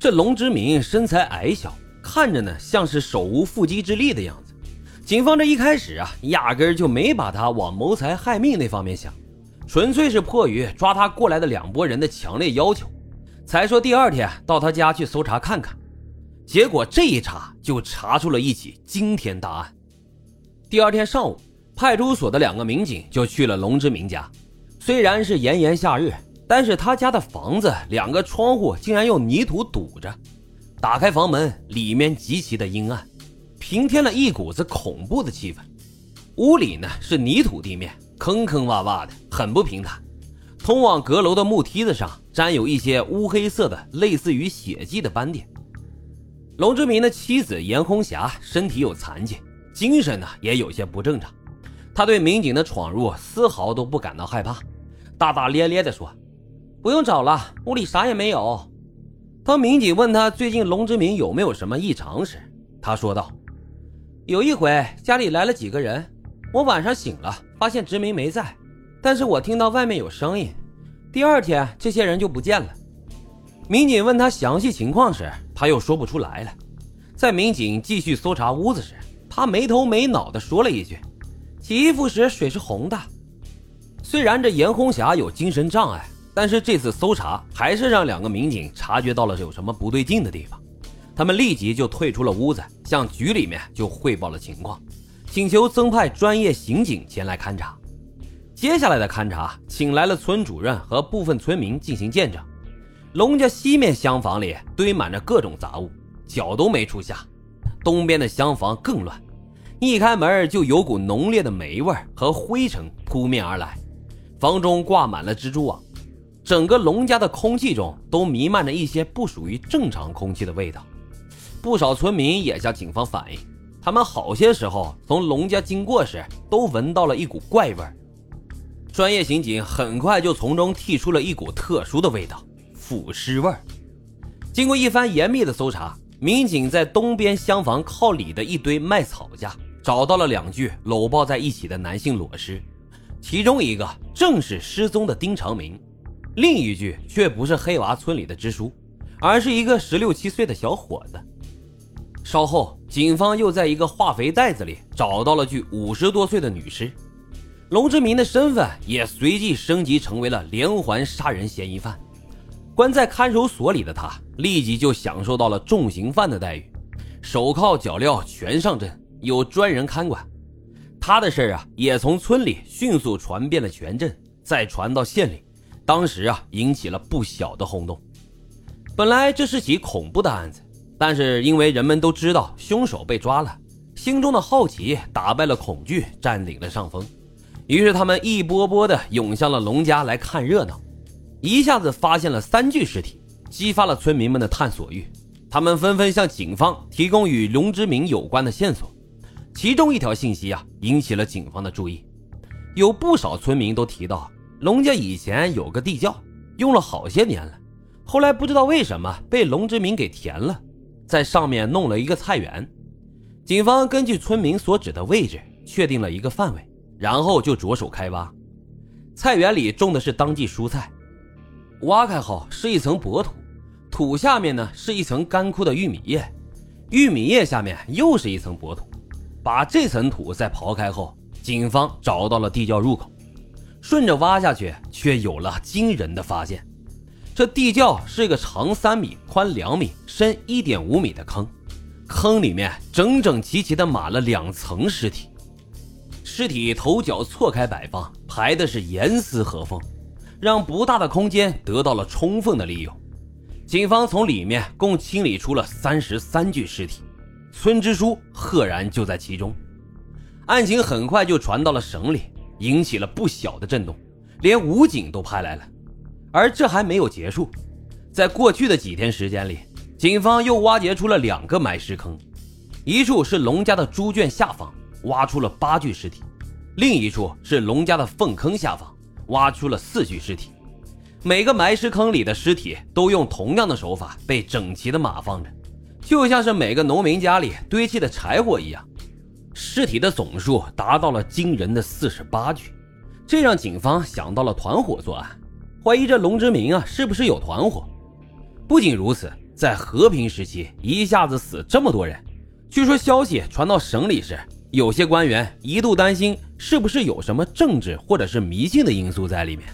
这龙之明身材矮小，看着呢像是手无缚鸡之力的样子。警方这一开始啊，压根儿就没把他往谋财害命那方面想，纯粹是迫于抓他过来的两拨人的强烈要求，才说第二天到他家去搜查看看。结果这一查就查出了一起惊天大案。第二天上午，派出所的两个民警就去了龙之明家。虽然是炎炎夏日，但是他家的房子两个窗户竟然用泥土堵着。打开房门，里面极其的阴暗，平添了一股子恐怖的气氛。屋里呢是泥土地面，坑坑洼洼的，很不平坦。通往阁楼的木梯子上沾有一些乌黑色的，类似于血迹的斑点。龙之明的妻子严红霞身体有残疾，精神呢也有些不正常。他对民警的闯入丝毫都不感到害怕，大大咧咧地说：“不用找了，屋里啥也没有。”当民警问他最近龙之明有没有什么异常时，他说道：“有一回家里来了几个人，我晚上醒了，发现殖民没在，但是我听到外面有声音。第二天这些人就不见了。”民警问他详细情况时，他又说不出来了。在民警继续搜查屋子时，他没头没脑地说了一句：“洗衣服时水是红的。”虽然这严红霞有精神障碍，但是这次搜查还是让两个民警察觉到了有什么不对劲的地方。他们立即就退出了屋子，向局里面就汇报了情况，请求增派专业刑警前来勘查。接下来的勘查，请来了村主任和部分村民进行见证。龙家西面厢房里堆满着各种杂物，脚都没处下；东边的厢房更乱，一开门就有股浓烈的霉味和灰尘扑面而来。房中挂满了蜘蛛网，整个龙家的空气中都弥漫着一些不属于正常空气的味道。不少村民也向警方反映，他们好些时候从龙家经过时都闻到了一股怪味专业刑警很快就从中剔出了一股特殊的味道。腐尸味。经过一番严密的搜查，民警在东边厢房靠里的一堆麦草家找到了两具搂抱在一起的男性裸尸，其中一个正是失踪的丁长明，另一具却不是黑娃村里的支书，而是一个十六七岁的小伙子。稍后，警方又在一个化肥袋子里找到了具五十多岁的女尸，龙志民的身份也随即升级成为了连环杀人嫌疑犯。关在看守所里的他，立即就享受到了重刑犯的待遇，手铐脚镣全上阵，有专人看管。他的事儿啊，也从村里迅速传遍了全镇，再传到县里，当时啊，引起了不小的轰动。本来这是起恐怖的案子，但是因为人们都知道凶手被抓了，心中的好奇打败了恐惧，占领了上风，于是他们一波波的涌向了龙家来看热闹。一下子发现了三具尸体，激发了村民们的探索欲。他们纷纷向警方提供与龙之明有关的线索。其中一条信息啊，引起了警方的注意。有不少村民都提到，龙家以前有个地窖，用了好些年了，后来不知道为什么被龙之明给填了，在上面弄了一个菜园。警方根据村民所指的位置，确定了一个范围，然后就着手开挖。菜园里种的是当季蔬菜。挖开后是一层薄土，土下面呢是一层干枯的玉米叶，玉米叶下面又是一层薄土。把这层土再刨开后，警方找到了地窖入口。顺着挖下去，却有了惊人的发现：这地窖是个长三米、宽两米、深一点五米的坑，坑里面整整齐齐地码了两层尸体，尸体头脚错开摆放，排的是严丝合缝。让不大的空间得到了充分的利用，警方从里面共清理出了三十三具尸体，村支书赫然就在其中。案情很快就传到了省里，引起了不小的震动，连武警都派来了。而这还没有结束，在过去的几天时间里，警方又挖掘出了两个埋尸坑，一处是龙家的猪圈下方，挖出了八具尸体；另一处是龙家的粪坑下方。挖出了四具尸体，每个埋尸坑里的尸体都用同样的手法被整齐的码放着，就像是每个农民家里堆砌的柴火一样。尸体的总数达到了惊人的四十八具，这让警方想到了团伙作案，怀疑这龙之明啊是不是有团伙？不仅如此，在和平时期一下子死这么多人。据说消息传到省里时，有些官员一度担心是不是有什么政治或者是迷信的因素在里面。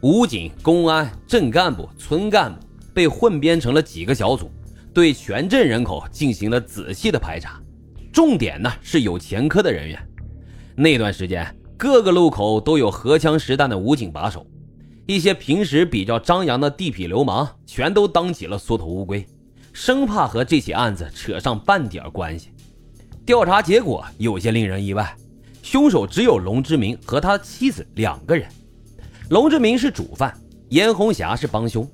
武警、公安、镇干部、村干部被混编成了几个小组，对全镇人口进行了仔细的排查，重点呢是有前科的人员。那段时间，各个路口都有荷枪实弹的武警把守，一些平时比较张扬的地痞流氓全都当起了缩头乌龟。生怕和这起案子扯上半点关系。调查结果有些令人意外，凶手只有龙之明和他妻子两个人。龙之明是主犯，严红霞是帮凶，